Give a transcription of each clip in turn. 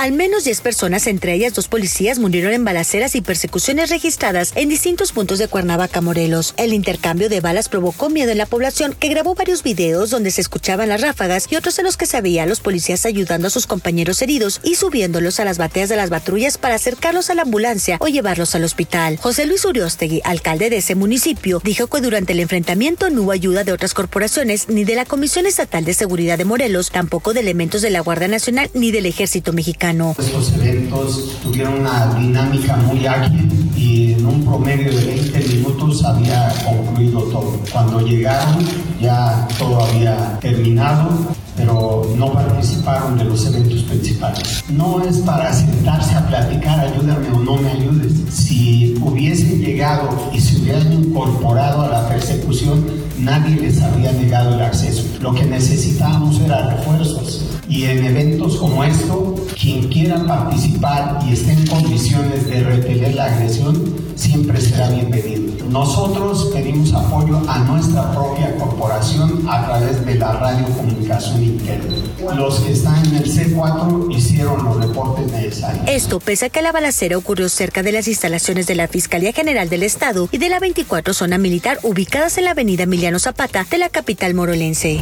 Al menos 10 personas, entre ellas dos policías, murieron en balaceras y persecuciones registradas en distintos puntos de Cuernavaca, Morelos. El intercambio de balas provocó miedo en la población, que grabó varios videos donde se escuchaban las ráfagas y otros en los que se veía a los policías ayudando a sus compañeros heridos y subiéndolos a las bateas de las patrullas para acercarlos a la ambulancia o llevarlos al hospital. José Luis Uriostegui, alcalde de ese municipio, dijo que durante el enfrentamiento no hubo ayuda de otras corporaciones ni de la Comisión Estatal de Seguridad de Morelos, tampoco de elementos de la Guardia Nacional ni del Ejército Mexicano. Estos eventos tuvieron una dinámica muy ágil y en un promedio de 20 minutos había concluido todo. Cuando llegaron ya todo había terminado, pero no participaron de los eventos principales. No es para sentarse a platicar, ayúdame o no me ayudes. Si hubiesen llegado y se hubieran incorporado a la persecución, nadie les habría negado el acceso. Lo que necesitábamos era refuerzos. Y en eventos como esto, quien quiera participar y esté en condiciones de repeler la agresión, siempre será bienvenido. Nosotros pedimos apoyo a nuestra propia corporación a través de la radiocomunicación interna. Los que están en el C4 hicieron los reportes necesarios. Esto pese a que la balacera ocurrió cerca de las instalaciones de la Fiscalía General del Estado y de la 24 Zona Militar ubicadas en la avenida Emiliano Zapata de la capital morolense.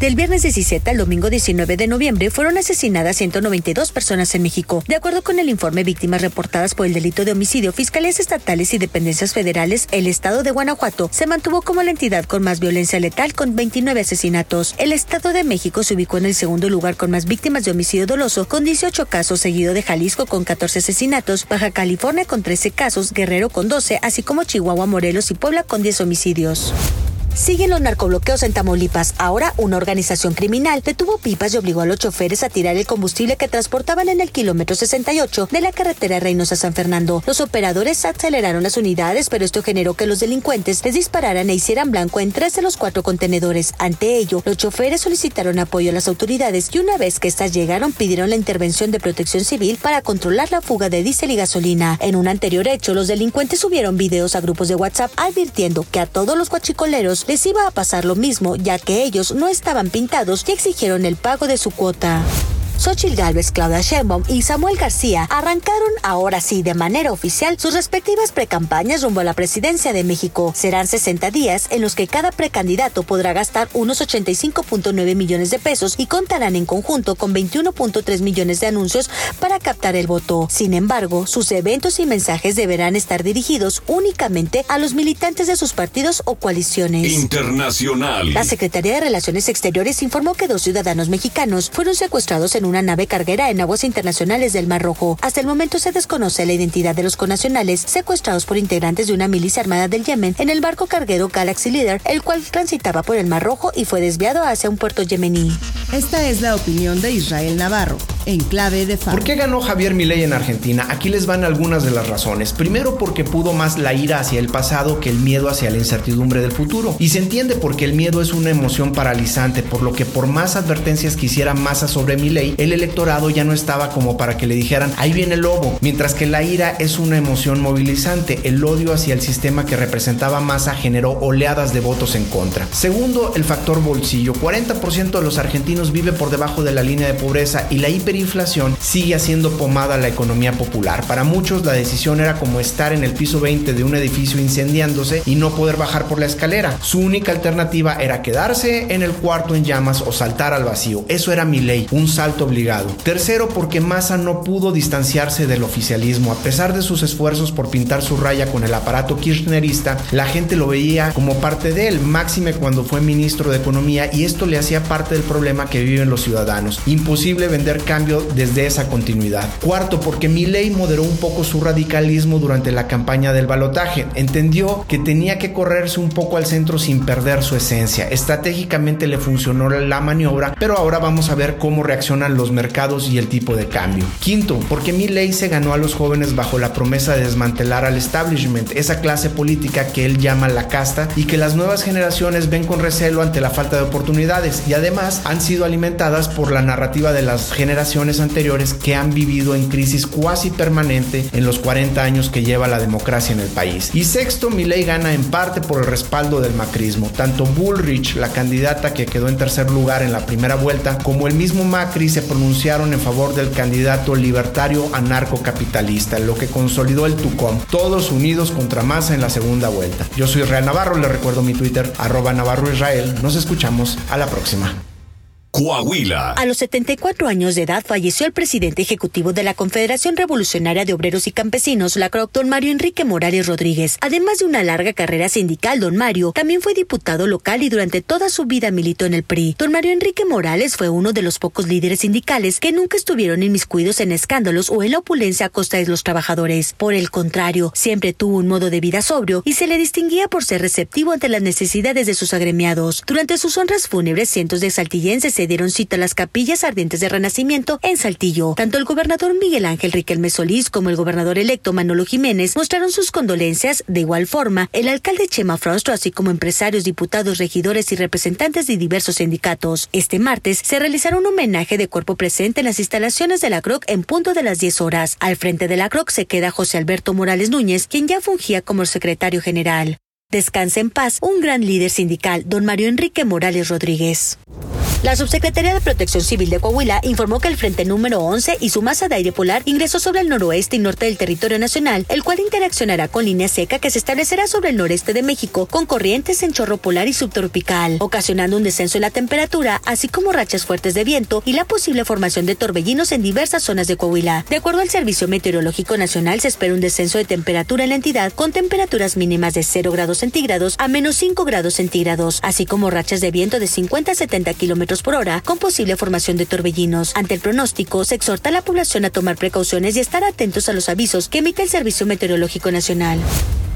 Del viernes 17 al domingo 19 de noviembre fueron asesinadas 192 personas en México. De acuerdo con el informe Víctimas reportadas por el delito de homicidio, fiscalías estatales y dependencias federales, el estado de Guanajuato se mantuvo como la entidad con más violencia letal con 29 asesinatos. El estado de México se ubicó en el segundo lugar con más víctimas de homicidio doloso con 18 casos, seguido de Jalisco con 14 asesinatos, Baja California con 13 casos, Guerrero con 12, así como Chihuahua, Morelos y Puebla con 10 homicidios. Siguen los narcobloqueos en Tamaulipas. Ahora una organización criminal detuvo pipas y obligó a los choferes a tirar el combustible que transportaban en el kilómetro 68 de la carretera Reynosa San Fernando. Los operadores aceleraron las unidades, pero esto generó que los delincuentes les dispararan e hicieran blanco en tres de los cuatro contenedores. Ante ello, los choferes solicitaron apoyo a las autoridades y una vez que estas llegaron pidieron la intervención de protección civil para controlar la fuga de diésel y gasolina. En un anterior hecho, los delincuentes subieron videos a grupos de WhatsApp advirtiendo que a todos los guachicoleros les iba a pasar lo mismo, ya que ellos no estaban pintados y exigieron el pago de su cuota. Xochitl Gálvez, Claudia Sheinbaum y Samuel García arrancaron ahora sí de manera oficial sus respectivas precampañas rumbo a la presidencia de México. Serán 60 días en los que cada precandidato podrá gastar unos 85.9 millones de pesos y contarán en conjunto con 21.3 millones de anuncios para captar el voto. Sin embargo, sus eventos y mensajes deberán estar dirigidos únicamente a los militantes de sus partidos o coaliciones. Internacional. La Secretaría de Relaciones Exteriores informó que dos ciudadanos mexicanos fueron secuestrados en una nave carguera en aguas internacionales del Mar Rojo. Hasta el momento se desconoce la identidad de los conacionales secuestrados por integrantes de una milicia armada del Yemen en el barco carguero Galaxy Leader, el cual transitaba por el Mar Rojo y fue desviado hacia un puerto yemení. Esta es la opinión de Israel Navarro, en clave de. ¿Por qué ganó Javier Milei en Argentina? Aquí les van algunas de las razones. Primero porque pudo más la ira hacia el pasado que el miedo hacia la incertidumbre del futuro. Y se entiende porque el miedo es una emoción paralizante, por lo que por más advertencias que hiciera Massa sobre Milei, el electorado ya no estaba como para que le dijeran, ahí viene el lobo, mientras que la ira es una emoción movilizante. El odio hacia el sistema que representaba Massa generó oleadas de votos en contra. Segundo, el factor bolsillo. 40% de los argentinos vive por debajo de la línea de pobreza y la hiperinflación sigue haciendo pomada a la economía popular. Para muchos la decisión era como estar en el piso 20 de un edificio incendiándose y no poder bajar por la escalera. Su única alternativa era quedarse en el cuarto en llamas o saltar al vacío. Eso era mi ley, un salto obligado. Tercero, porque Massa no pudo distanciarse del oficialismo. A pesar de sus esfuerzos por pintar su raya con el aparato kirchnerista, la gente lo veía como parte de él, máxime cuando fue ministro de Economía y esto le hacía parte del problema que viven los ciudadanos. Imposible vender desde esa continuidad. Cuarto, porque Milei moderó un poco su radicalismo durante la campaña del balotaje. Entendió que tenía que correrse un poco al centro sin perder su esencia. Estratégicamente le funcionó la maniobra, pero ahora vamos a ver cómo reaccionan los mercados y el tipo de cambio. Quinto, porque mi ley se ganó a los jóvenes bajo la promesa de desmantelar al establishment, esa clase política que él llama la casta y que las nuevas generaciones ven con recelo ante la falta de oportunidades y además han sido alimentadas por la narrativa de las generaciones anteriores que han vivido en crisis cuasi permanente en los 40 años que lleva la democracia en el país. Y sexto, mi ley gana en parte por el respaldo del macrismo. Tanto Bullrich, la candidata que quedó en tercer lugar en la primera vuelta, como el mismo Macri se pronunciaron en favor del candidato libertario anarcocapitalista, lo que consolidó el TUCOM, todos unidos contra Massa en la segunda vuelta. Yo soy Real Navarro, le recuerdo mi Twitter, arroba Navarro Israel. Nos escuchamos a la próxima. Coahuila. A los 74 años de edad falleció el presidente ejecutivo de la Confederación Revolucionaria de Obreros y Campesinos, la CROC, don Mario Enrique Morales Rodríguez. Además de una larga carrera sindical, don Mario también fue diputado local y durante toda su vida militó en el PRI. Don Mario Enrique Morales fue uno de los pocos líderes sindicales que nunca estuvieron inmiscuidos en escándalos o en la opulencia a costa de los trabajadores. Por el contrario, siempre tuvo un modo de vida sobrio y se le distinguía por ser receptivo ante las necesidades de sus agremiados. Durante sus honras fúnebres, cientos de saltillenses se dieron cita a las capillas ardientes de Renacimiento en Saltillo. Tanto el gobernador Miguel Ángel Riquelme Solís como el gobernador electo Manolo Jiménez mostraron sus condolencias. De igual forma, el alcalde Chema Frostro, así como empresarios, diputados, regidores y representantes de diversos sindicatos. Este martes se realizará un homenaje de cuerpo presente en las instalaciones de la CROC en punto de las 10 horas. Al frente de la CROC se queda José Alberto Morales Núñez, quien ya fungía como secretario general. Descanse en paz un gran líder sindical, don Mario Enrique Morales Rodríguez. La Subsecretaría de Protección Civil de Coahuila informó que el Frente Número 11 y su masa de aire polar ingresó sobre el noroeste y norte del territorio nacional, el cual interaccionará con línea seca que se establecerá sobre el noreste de México con corrientes en chorro polar y subtropical, ocasionando un descenso en la temperatura, así como rachas fuertes de viento y la posible formación de torbellinos en diversas zonas de Coahuila. De acuerdo al Servicio Meteorológico Nacional, se espera un descenso de temperatura en la entidad con temperaturas mínimas de 0 grados a menos 5 grados centígrados, así como rachas de viento de 50 a 70 kilómetros por hora, con posible formación de torbellinos. Ante el pronóstico, se exhorta a la población a tomar precauciones y estar atentos a los avisos que emite el Servicio Meteorológico Nacional.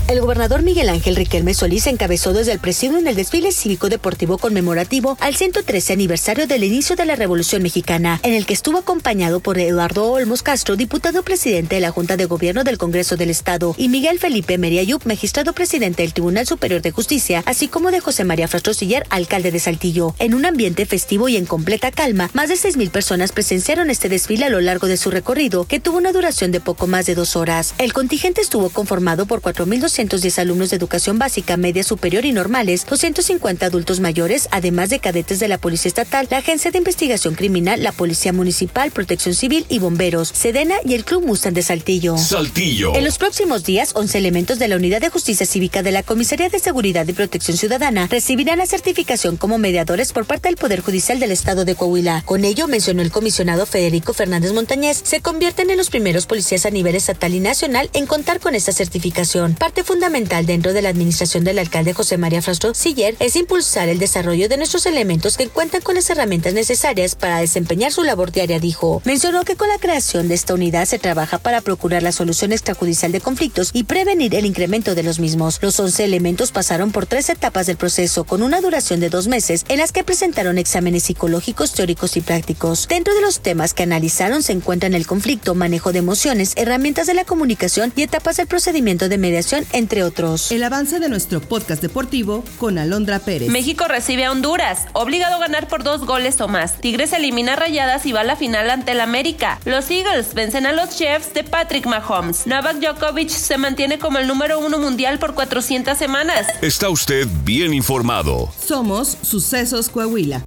El gobernador Miguel Ángel Riquelme Solís encabezó desde el presidio en el desfile cívico deportivo conmemorativo al 113 aniversario del inicio de la Revolución Mexicana, en el que estuvo acompañado por Eduardo Olmos Castro, diputado presidente de la Junta de Gobierno del Congreso del Estado, y Miguel Felipe Meriayup, magistrado presidente del Tribunal Superior de Justicia, así como de José María Frastrosiller, alcalde de Saltillo. En un ambiente festivo y en completa calma, más de 6.000 personas presenciaron este desfile a lo largo de su recorrido, que tuvo una duración de poco más de dos horas. El contingente estuvo conformado por 4.200 210 alumnos de educación básica, media superior y normales, 250 adultos mayores, además de cadetes de la Policía Estatal, la Agencia de Investigación Criminal, la Policía Municipal, Protección Civil y Bomberos, Sedena y el Club Mustang de Saltillo. Saltillo. En los próximos días, 11 elementos de la Unidad de Justicia Cívica de la Comisaría de Seguridad y Protección Ciudadana recibirán la certificación como mediadores por parte del Poder Judicial del Estado de Coahuila. Con ello, mencionó el comisionado Federico Fernández Montañez, se convierten en los primeros policías a nivel estatal y nacional en contar con esta certificación. Parte fundamental dentro de la administración del alcalde José María Frastro Siller es impulsar el desarrollo de nuestros elementos que cuentan con las herramientas necesarias para desempeñar su labor diaria, dijo. Mencionó que con la creación de esta unidad se trabaja para procurar la solución extrajudicial de conflictos y prevenir el incremento de los mismos. Los 11 elementos pasaron por tres etapas del proceso con una duración de dos meses en las que presentaron exámenes psicológicos, teóricos y prácticos. Dentro de los temas que analizaron se encuentran el conflicto, manejo de emociones, herramientas de la comunicación y etapas del procedimiento de mediación entre otros. El avance de nuestro podcast deportivo con Alondra Pérez. México recibe a Honduras, obligado a ganar por dos goles o más. Tigres elimina Rayadas y va a la final ante el América. Los Eagles vencen a los Chiefs de Patrick Mahomes. Novak Djokovic se mantiene como el número uno mundial por 400 semanas. Está usted bien informado. Somos Sucesos Coahuila.